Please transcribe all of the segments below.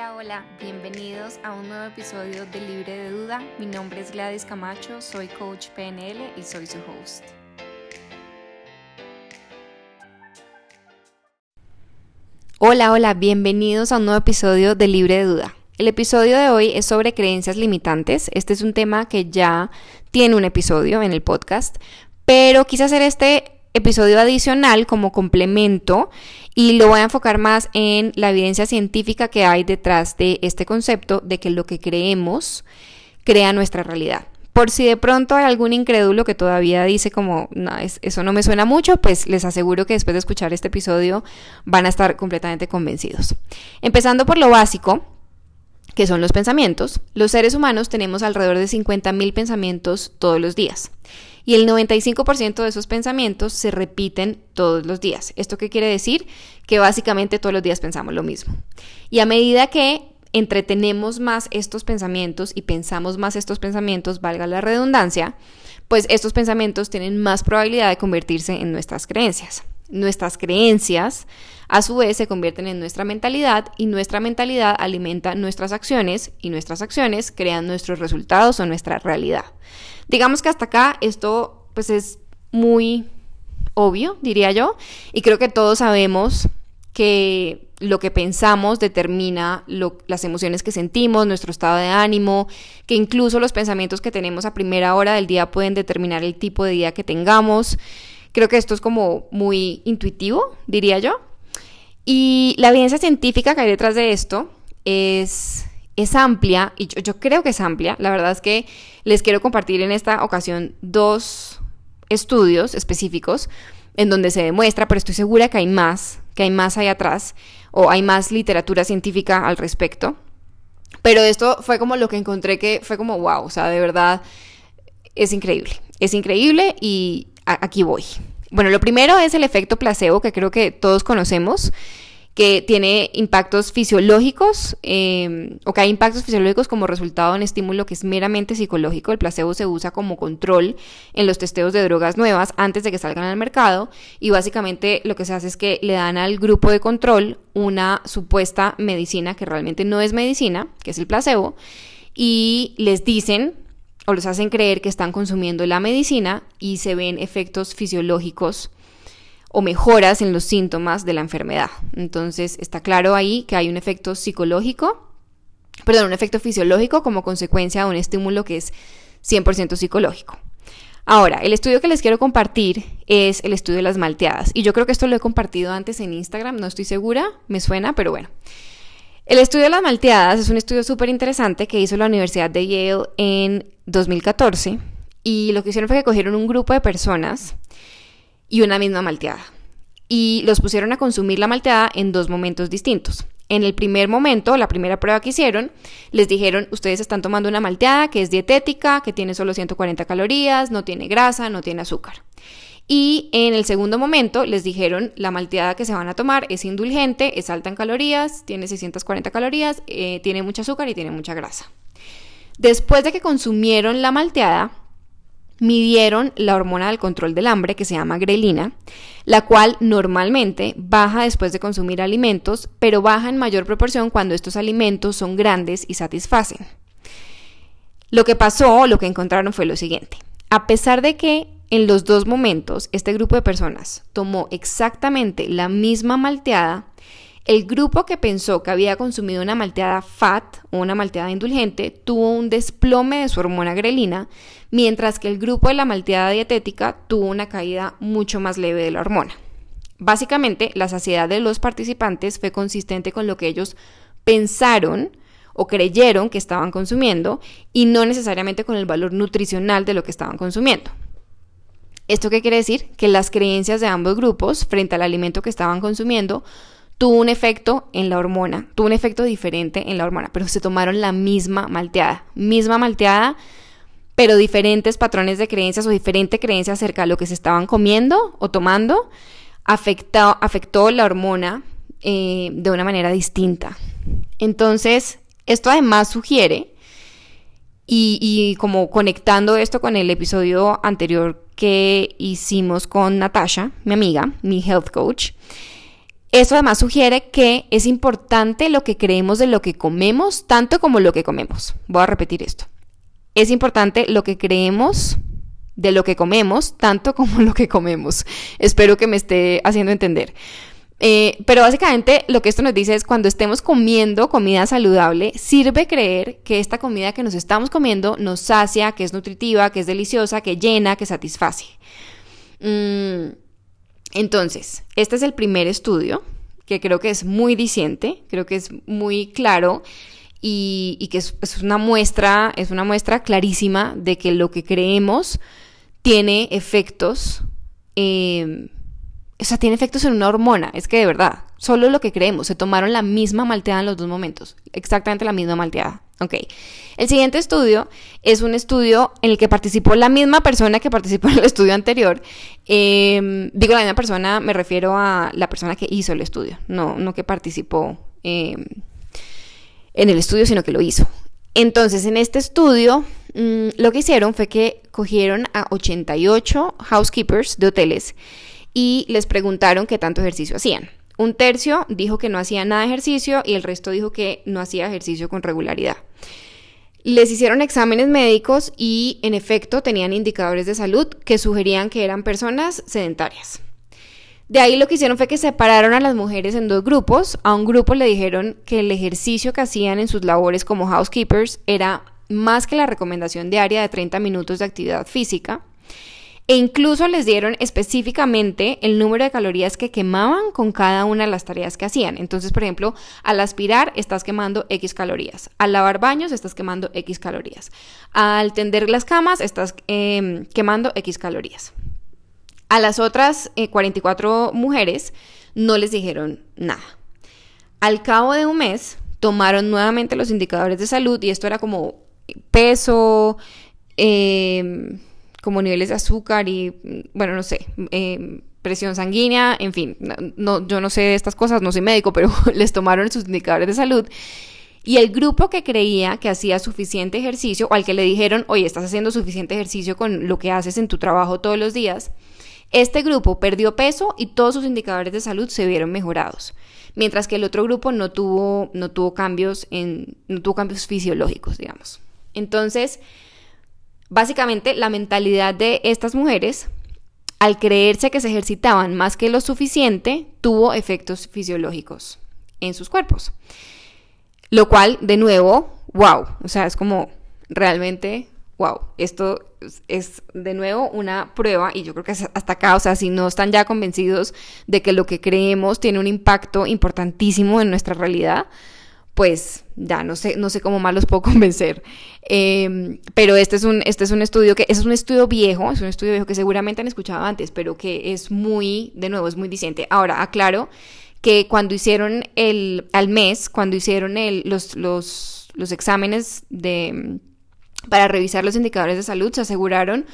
Hola, hola, bienvenidos a un nuevo episodio de Libre de Duda. Mi nombre es Gladys Camacho, soy coach PNL y soy su host. Hola, hola, bienvenidos a un nuevo episodio de Libre de Duda. El episodio de hoy es sobre creencias limitantes. Este es un tema que ya tiene un episodio en el podcast, pero quise hacer este episodio adicional como complemento y lo voy a enfocar más en la evidencia científica que hay detrás de este concepto de que lo que creemos crea nuestra realidad. Por si de pronto hay algún incrédulo que todavía dice como, no, eso no me suena mucho, pues les aseguro que después de escuchar este episodio van a estar completamente convencidos. Empezando por lo básico, que son los pensamientos, los seres humanos tenemos alrededor de 50.000 pensamientos todos los días y el 95% de esos pensamientos se repiten todos los días. ¿Esto qué quiere decir? Que básicamente todos los días pensamos lo mismo. Y a medida que entretenemos más estos pensamientos y pensamos más estos pensamientos, valga la redundancia, pues estos pensamientos tienen más probabilidad de convertirse en nuestras creencias. Nuestras creencias, a su vez, se convierten en nuestra mentalidad y nuestra mentalidad alimenta nuestras acciones y nuestras acciones crean nuestros resultados o nuestra realidad. Digamos que hasta acá esto pues es muy obvio, diría yo, y creo que todos sabemos que lo que pensamos determina las emociones que sentimos, nuestro estado de ánimo, que incluso los pensamientos que tenemos a primera hora del día pueden determinar el tipo de día que tengamos. Creo que esto es como muy intuitivo, diría yo. Y la evidencia científica que hay detrás de esto es es amplia y yo, creo que es amplia. La verdad es que les quiero compartir en esta ocasión dos estudios específicos en donde se demuestra, pero estoy segura que hay más, que hay más ahí atrás o hay más literatura científica al respecto. Pero esto fue como lo que encontré que fue como wow, o sea, de verdad es increíble. Es increíble y aquí voy. Bueno, lo primero es el efecto placebo que creo que todos conocemos que tiene impactos fisiológicos em, o que hay impactos fisiológicos como resultado de un estímulo que es meramente psicológico. El placebo se usa como control en los testeos de drogas nuevas antes de que salgan al mercado y básicamente lo que se hace es que le dan al grupo de control una supuesta medicina que realmente no es medicina, que es el placebo, y les dicen o los hacen creer que están consumiendo la medicina y se ven efectos fisiológicos o mejoras en los síntomas de la enfermedad. Entonces está claro ahí que hay un efecto psicológico, perdón, un efecto fisiológico como consecuencia de un estímulo que es 100% psicológico. Ahora, el estudio que les quiero compartir es el estudio de las malteadas. Y yo creo que esto lo he compartido antes en Instagram, no estoy segura, me suena, pero bueno. El estudio de las malteadas es un estudio súper interesante que hizo la Universidad de Yale en 2014. Y lo que hicieron fue que cogieron un grupo de personas y una misma malteada. Y los pusieron a consumir la malteada en dos momentos distintos. En el primer momento, la primera prueba que hicieron, les dijeron, ustedes están tomando una malteada que es dietética, que tiene solo 140 calorías, no tiene grasa, no tiene azúcar. Y en el segundo momento les dijeron, la malteada que se van a tomar es indulgente, es alta en calorías, tiene 640 calorías, eh, tiene mucho azúcar y tiene mucha grasa. Después de que consumieron la malteada, midieron la hormona del control del hambre que se llama grelina, la cual normalmente baja después de consumir alimentos, pero baja en mayor proporción cuando estos alimentos son grandes y satisfacen. Lo que pasó, lo que encontraron fue lo siguiente. A pesar de que en los dos momentos este grupo de personas tomó exactamente la misma malteada, el grupo que pensó que había consumido una malteada fat o una malteada indulgente tuvo un desplome de su hormona grelina, mientras que el grupo de la malteada dietética tuvo una caída mucho más leve de la hormona. Básicamente, la saciedad de los participantes fue consistente con lo que ellos pensaron o creyeron que estaban consumiendo y no necesariamente con el valor nutricional de lo que estaban consumiendo. ¿Esto qué quiere decir? Que las creencias de ambos grupos frente al alimento que estaban consumiendo tuvo un efecto en la hormona, tuvo un efecto diferente en la hormona, pero se tomaron la misma malteada, misma malteada, pero diferentes patrones de creencias o diferente creencia acerca de lo que se estaban comiendo o tomando, afectó, la hormona eh, de una manera distinta. Entonces, esto además sugiere, y, y como conectando esto con el episodio anterior que hicimos con Natasha, mi amiga, mi health coach, Eso además sugiere que es importante lo que creemos de lo que comemos, tanto como lo que comemos. Voy a repetir esto. Es importante lo que creemos de lo que comemos, tanto como lo que comemos. Espero que me esté haciendo entender. Eh, pero básicamente lo que esto nos dice es cuando estemos comiendo comida saludable, sirve creer que esta comida que nos estamos comiendo nos sacia, que es nutritiva, que es deliciosa, que llena, que satisface. Mm, entonces, este es el primer estudio que creo que es muy diciente, creo que es muy claro y, que es, una muestra, es una muestra clarísima de que lo que creemos tiene efectos. Eh, o sea, tiene efectos en una hormona. Es que de verdad, solo lo que creemos. Se tomaron la misma malteada en los dos momentos. Exactamente la misma malteada. Ok. El siguiente estudio es un estudio en el que participó la misma persona que participó en el estudio anterior. Em, digo la misma persona, me refiero a la persona que hizo el estudio, no, no que participó em, en el estudio, sino que lo hizo. Entonces, en este estudio, mm, lo que hicieron fue que cogieron a 88 housekeepers de hoteles y les preguntaron qué tanto ejercicio hacían. Un tercio dijo que no hacía nada de ejercicio y el resto dijo que no hacía ejercicio con regularidad. Les hicieron exámenes médicos y en efecto tenían indicadores de salud que sugerían que eran personas sedentarias. De ahí lo que hicieron fue que separaron a las mujeres en dos grupos. A un grupo le dijeron que el ejercicio que hacían en sus labores como housekeepers era más que la recomendación diaria de 30 minutos de actividad física. E incluso les dieron específicamente el número de calorías que quemaban con cada una de las tareas que hacían. Entonces, por ejemplo, al aspirar estás quemando X calorías. Al lavar baños estás quemando X calorías. Al tender las camas estás em, quemando X calorías. A las otras 44 eh, mujeres no les dijeron nada. Al cabo de un mes tomaron nuevamente los indicadores de salud y esto era como peso, eh, como niveles de azúcar y, bueno, no sé, eh, presión sanguínea, en fin, no, yo no sé de estas cosas, no soy médico, pero les tomaron sus indicadores de salud. Y el grupo que creía que hacía suficiente ejercicio, o al que le dijeron, oye, estás haciendo suficiente ejercicio con lo que haces en tu trabajo todos los días, este grupo perdió peso y todos sus indicadores de salud se vieron mejorados, mientras que el otro grupo no tuvo, no tuvo cambios en, no tuvo cambios fisiológicos, digamos. Entonces, Básicamente, la mentalidad de estas mujeres, al creerse que se ejercitaban más que lo suficiente, tuvo efectos fisiológicos en sus cuerpos. Lo cual, de nuevo, wow, o sea, es como realmente, wow, esto es de nuevo una prueba y yo creo que hasta acá, o sea, si no están ya convencidos de que lo que creemos tiene un impacto importantísimo en nuestra realidad, pues ya no sé, no sé cómo más los puedo convencer. Em, pero este es, un, este es un estudio que es un estudio viejo, es un estudio viejo que seguramente han escuchado antes, pero que es muy, de nuevo, es muy diciente. Ahora, aclaro que cuando hicieron el, al mes, cuando hicieron el, los, los, los exámenes de, para revisar los indicadores de salud, se aseguraron,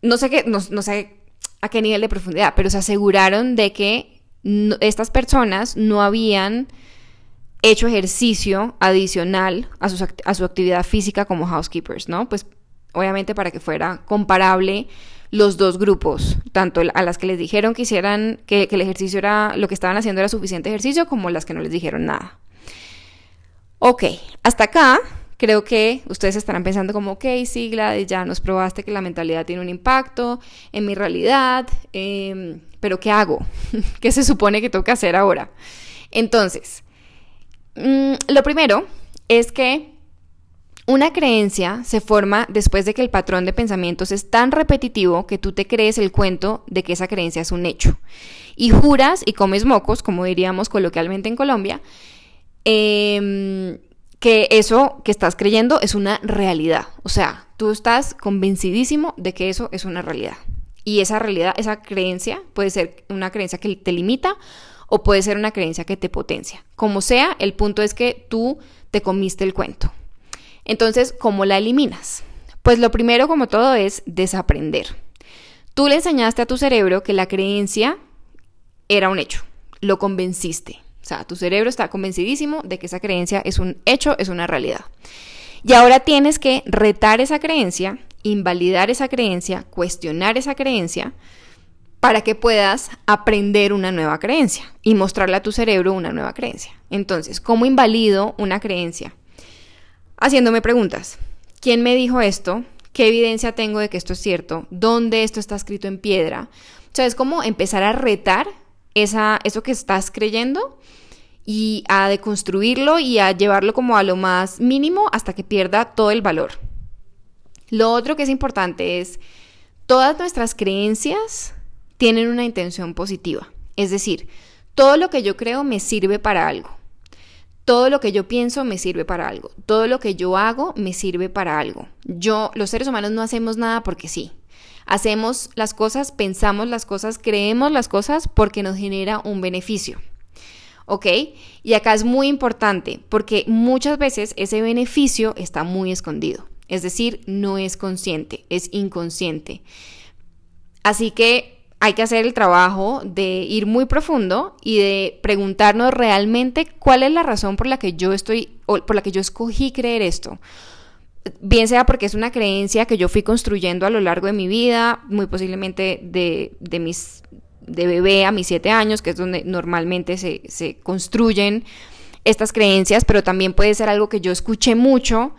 no sé qué, no, no sé a qué nivel de profundidad, pero se aseguraron de que estas personas no habían hecho ejercicio adicional a, su actividad física como housekeepers, ¿no? Pues obviamente para que fuera comparable los dos grupos, tanto a las que les dijeron que hicieran, que, el ejercicio era, lo que estaban haciendo era suficiente ejercicio, como las que no les dijeron nada. Ok, hasta acá creo que ustedes estarán pensando como, ok, sigla, ya nos probaste que la mentalidad tiene un impacto en mi realidad, em, pero ¿qué hago? ¿Qué se supone que tengo que hacer ahora? Entonces, Mm, lo primero es que una creencia se forma después de que el patrón de pensamientos es tan repetitivo que tú te crees el cuento de que esa creencia es un hecho. Y juras y comes mocos, como diríamos coloquialmente en Colombia, em, que eso que estás creyendo es una realidad. O sea, tú estás convencidísimo de que eso es una realidad. Y esa realidad, esa creencia puede ser una creencia que te limita o puede ser una creencia que te potencia. Como sea, el punto es que tú te comiste el cuento. Entonces, ¿cómo la eliminas? Pues lo primero, como todo, es desaprender. Tú le enseñaste a tu cerebro que la creencia era un hecho, lo convenciste. O sea, tu cerebro está convencidísimo de que esa creencia es un hecho, es una realidad. Y ahora tienes que retar esa creencia, invalidar esa creencia, cuestionar esa creencia para que puedas aprender una nueva creencia y mostrarle a tu cerebro una nueva creencia. Entonces, ¿cómo invalido una creencia? Haciéndome preguntas. ¿Quién me dijo esto? ¿Qué evidencia tengo de que esto es cierto? ¿Dónde esto está escrito en piedra? O sea, es como empezar a retar esa, eso que estás creyendo y a deconstruirlo y a llevarlo como a lo más mínimo hasta que pierda todo el valor. Lo otro que es importante es, todas nuestras creencias tienen una intención positiva. Es decir, todo lo que yo creo me sirve para algo. Todo lo que yo pienso me sirve para algo. Todo lo que yo hago me sirve para algo. Yo, los seres humanos no hacemos nada porque sí. Hacemos las cosas, pensamos las cosas, creemos las cosas porque nos genera un beneficio. ¿Ok? Y acá es muy importante porque muchas veces ese beneficio está muy escondido. Es decir, no es consciente, es inconsciente. Así que hay que hacer el trabajo de ir muy profundo y de preguntarnos realmente cuál es la razón por la que yo estoy, o por la que yo escogí creer esto. Bien sea porque es una creencia que yo fui construyendo a lo largo de mi vida, muy posiblemente de, de mis de bebé a mis siete años, que es donde normalmente se, se construyen estas creencias, pero también puede ser algo que yo escuché mucho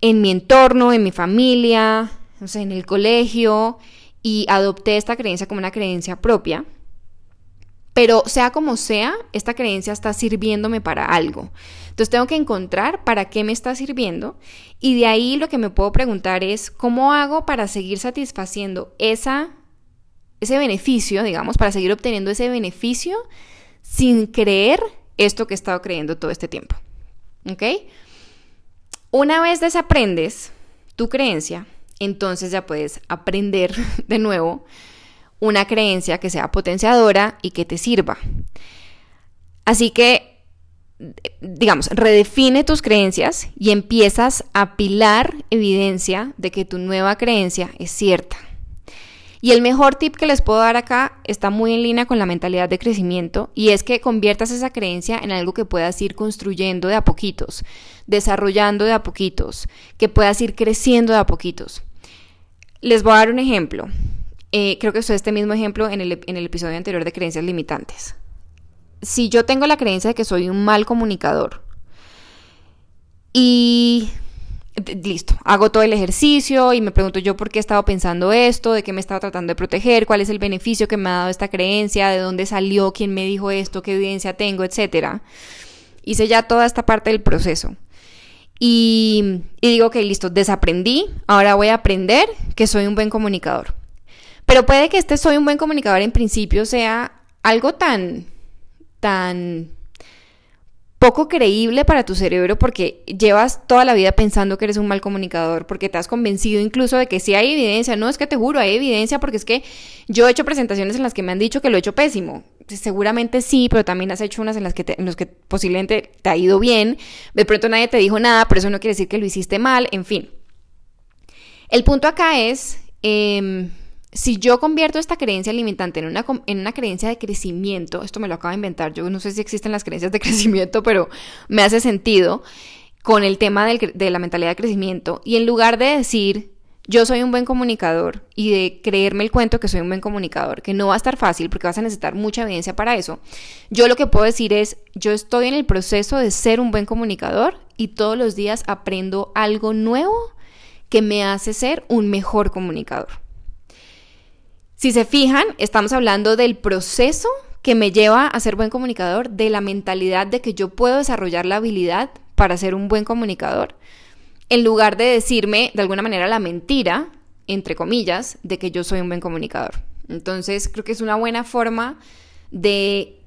en mi entorno, en mi familia, no sé, en el colegio, y adopté esta creencia como una creencia propia. Pero sea como sea, esta creencia está sirviéndome para algo. Entonces tengo que encontrar para qué me está sirviendo y de ahí lo que me puedo preguntar es cómo hago para seguir satisfaciendo esa, ese beneficio, digamos, para seguir obteniendo ese beneficio sin creer esto que he estado creyendo todo este tiempo. ¿Ok? Una vez desaprendes tu creencia, entonces ya puedes aprender de nuevo una creencia que sea potenciadora y que te sirva. Así que, digamos, redefine tus creencias y empiezas a apilar evidencia de que tu nueva creencia es cierta. Y el mejor tip que les puedo dar acá está muy en línea con la mentalidad de crecimiento y es que conviertas esa creencia en algo que puedas ir construyendo de a poquitos, desarrollando de a poquitos, que puedas ir creciendo de a poquitos. Les voy a dar un ejemplo. Eh, creo que usó este mismo ejemplo en el, en el episodio anterior de creencias limitantes. Si yo tengo la creencia de que soy un mal comunicador y listo, hago todo el ejercicio y me pregunto yo por qué he estado pensando esto, de qué me estaba tratando de proteger, cuál es el beneficio que me ha dado esta creencia, de dónde salió, quién me dijo esto, qué evidencia tengo, etcétera. Hice ya toda esta parte del proceso. Y, digo, ok, listo, desaprendí, ahora voy a aprender que soy un buen comunicador. Pero puede que este soy un buen comunicador en principio sea algo tan, tan poco creíble para tu cerebro porque llevas toda la vida pensando que eres un mal comunicador, porque te has convencido incluso de que sí hay evidencia, no es que te juro, hay evidencia porque es que yo he hecho presentaciones en las que me han dicho que lo he hecho pésimo. Seguramente sí, pero también has hecho unas en las que, en los que posiblemente te ha ido bien, de pronto nadie te dijo nada, pero eso no quiere decir que lo hiciste mal, en fin. El punto acá es... Em, si yo convierto esta creencia limitante en una, en una creencia de crecimiento, esto me lo acabo de inventar, yo no sé si existen las creencias de crecimiento, pero me hace sentido con el tema de la mentalidad de crecimiento, y en lugar de decir, yo soy un buen comunicador y de creerme el cuento que soy un buen comunicador, que no va a estar fácil porque vas a necesitar mucha evidencia para eso, yo lo que puedo decir es, yo estoy en el proceso de ser un buen comunicador y todos los días aprendo algo nuevo que me hace ser un mejor comunicador. Si se fijan, estamos hablando del proceso que me lleva a ser buen comunicador, de la mentalidad de que yo puedo desarrollar la habilidad para ser un buen comunicador, en lugar de decirme de alguna manera la mentira, entre comillas, de que yo soy un buen comunicador. Entonces, creo que es una buena forma de,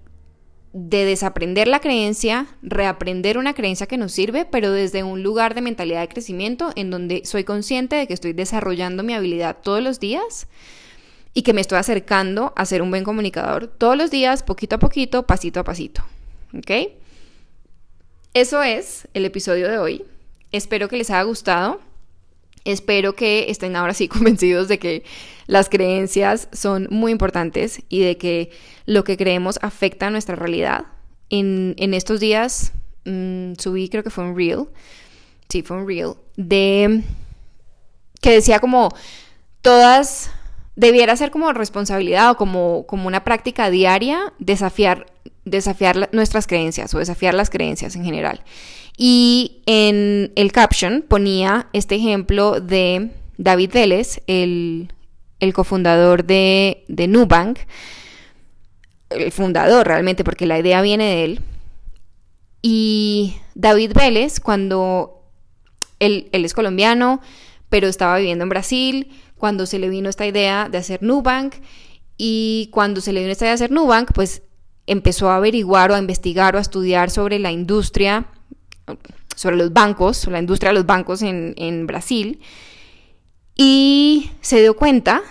de desaprender la creencia, reaprender una creencia que nos sirve, pero desde un lugar de mentalidad de crecimiento en donde soy consciente de que estoy desarrollando mi habilidad todos los días y que me estoy acercando a ser un buen comunicador todos los días, poquito a poquito, pasito a pasito. ¿Ok? Eso es el episodio de hoy. Espero que les haya gustado. Espero que estén ahora sí convencidos de que las creencias son muy importantes y de que lo que creemos afecta a nuestra realidad. En, estos días mm, subí, creo que fue un reel, sí, fue un reel, de que decía como todas debiera ser como responsabilidad o como, como una práctica diaria desafiar, desafiar nuestras creencias o desafiar las creencias en general. Y en el caption ponía este ejemplo de David Vélez, el, cofundador de, de Nubank, el fundador realmente, porque la idea viene de él. Y David Vélez, cuando él, él es colombiano, pero estaba viviendo en Brasil, cuando se le vino esta idea de hacer Nubank, y cuando se le vino esta idea de hacer Nubank, pues empezó a averiguar o a investigar o a estudiar sobre la industria, sobre los bancos, la industria de los bancos en, en Brasil, y se dio cuenta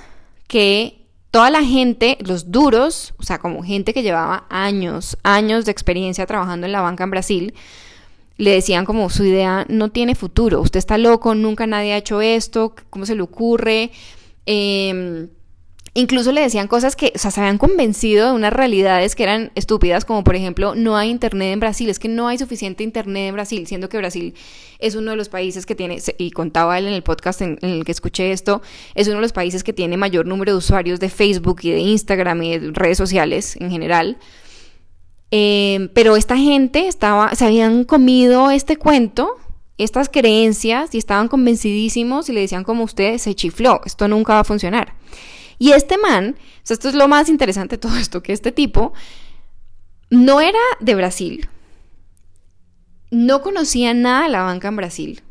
que toda la gente, los duros, o sea, como gente que llevaba años, años de experiencia trabajando en la banca en Brasil, le decían como su idea no tiene futuro, usted está loco, nunca nadie ha hecho esto, ¿cómo se le ocurre? Eh, Incluso le decían cosas que, o sea, se habían convencido de unas realidades que eran estúpidas, como por ejemplo, no hay internet en Brasil, es que no hay suficiente internet en Brasil, siendo que Brasil es uno de los países que tiene, y contaba él en el podcast en, el que escuché esto, es uno de los países que tiene mayor número de usuarios de Facebook y de Instagram y de redes sociales en general. Em, pero esta gente estaba, se habían comido este cuento, estas creencias, y estaban convencidísimos y le decían como usted se chifló, esto nunca va a funcionar. Y este man, esto es lo más interesante de todo esto, que este tipo no era de Brasil, no conocía nada de la banca en Brasil.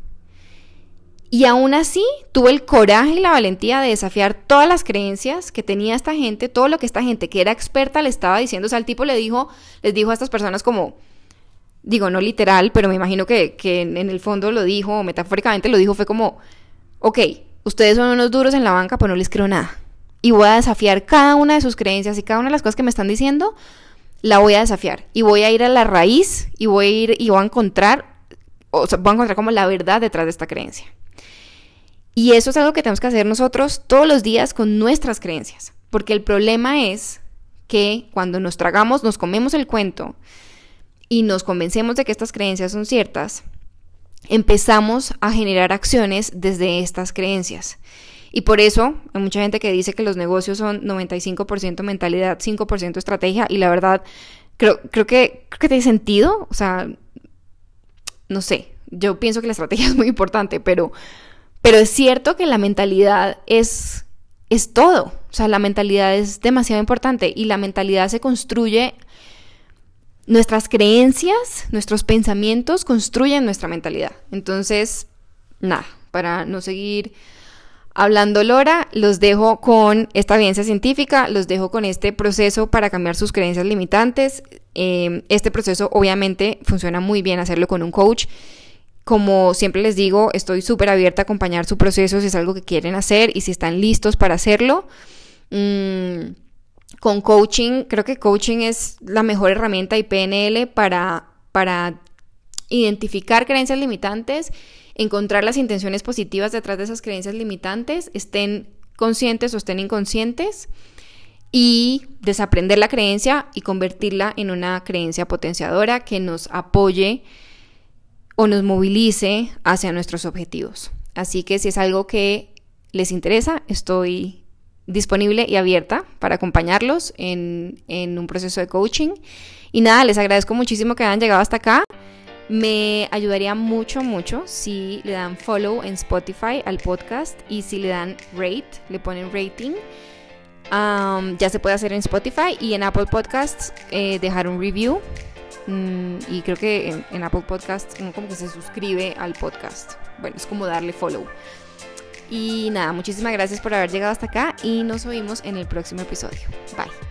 Y aún así tuvo el coraje y la valentía de desafiar todas las creencias que tenía esta gente, todo lo que esta gente que era experta le estaba diciendo. O sea, el tipo le dijo, les dijo a estas personas como, digo, no literal, pero me imagino que, que en el fondo lo dijo, o metafóricamente lo dijo, fue como, ok, ustedes son unos duros en la banca, pues no les creo nada y voy a desafiar cada una de sus creencias y cada una de las cosas que me están diciendo, la voy a desafiar y voy a ir a la raíz y voy a ir y voy a encontrar, o sea, voy a encontrar como la verdad detrás de esta creencia. Y eso es algo que tenemos que hacer nosotros todos los días con nuestras creencias, porque el problema es que cuando nos tragamos, nos comemos el cuento y nos convencemos de que estas creencias son ciertas, empezamos a generar acciones desde estas creencias. Y por eso hay mucha gente que dice que los negocios son 95% mentalidad, 5% estrategia. Y la verdad, creo, creo, que, que tiene sentido. O sea, no sé, yo pienso que la estrategia es muy importante, pero, pero es cierto que la mentalidad es, es todo. O sea, la mentalidad es demasiado importante y la mentalidad se construye, nuestras creencias, nuestros pensamientos construyen nuestra mentalidad. Entonces, nada, para no seguir Hablando Lora, los dejo con esta evidencia científica, los dejo con este proceso para cambiar sus creencias limitantes. Em, este proceso obviamente funciona muy bien hacerlo con un coach. Como siempre les digo, estoy súper abierta a acompañar su proceso si es algo que quieren hacer y si están listos para hacerlo. Mm, con coaching, creo que coaching es la mejor herramienta y PNL para, para identificar creencias limitantes encontrar las intenciones positivas detrás de esas creencias limitantes, estén conscientes o estén inconscientes, y desaprender la creencia y convertirla en una creencia potenciadora que nos apoye o nos movilice hacia nuestros objetivos. Así que si es algo que les interesa, estoy disponible y abierta para acompañarlos en, en un proceso de coaching. Y nada, les agradezco muchísimo que hayan llegado hasta acá. Me ayudaría mucho, mucho si le dan follow en Spotify al podcast y si le dan rate, le ponen rating. ya se puede hacer en Spotify y en Apple Podcasts eh, dejar un review. Mm, y creo que en, Apple Podcasts como que se suscribe al podcast. Bueno, es como darle follow. Y nada, muchísimas gracias por haber llegado hasta acá y nos oímos en el próximo episodio. Bye.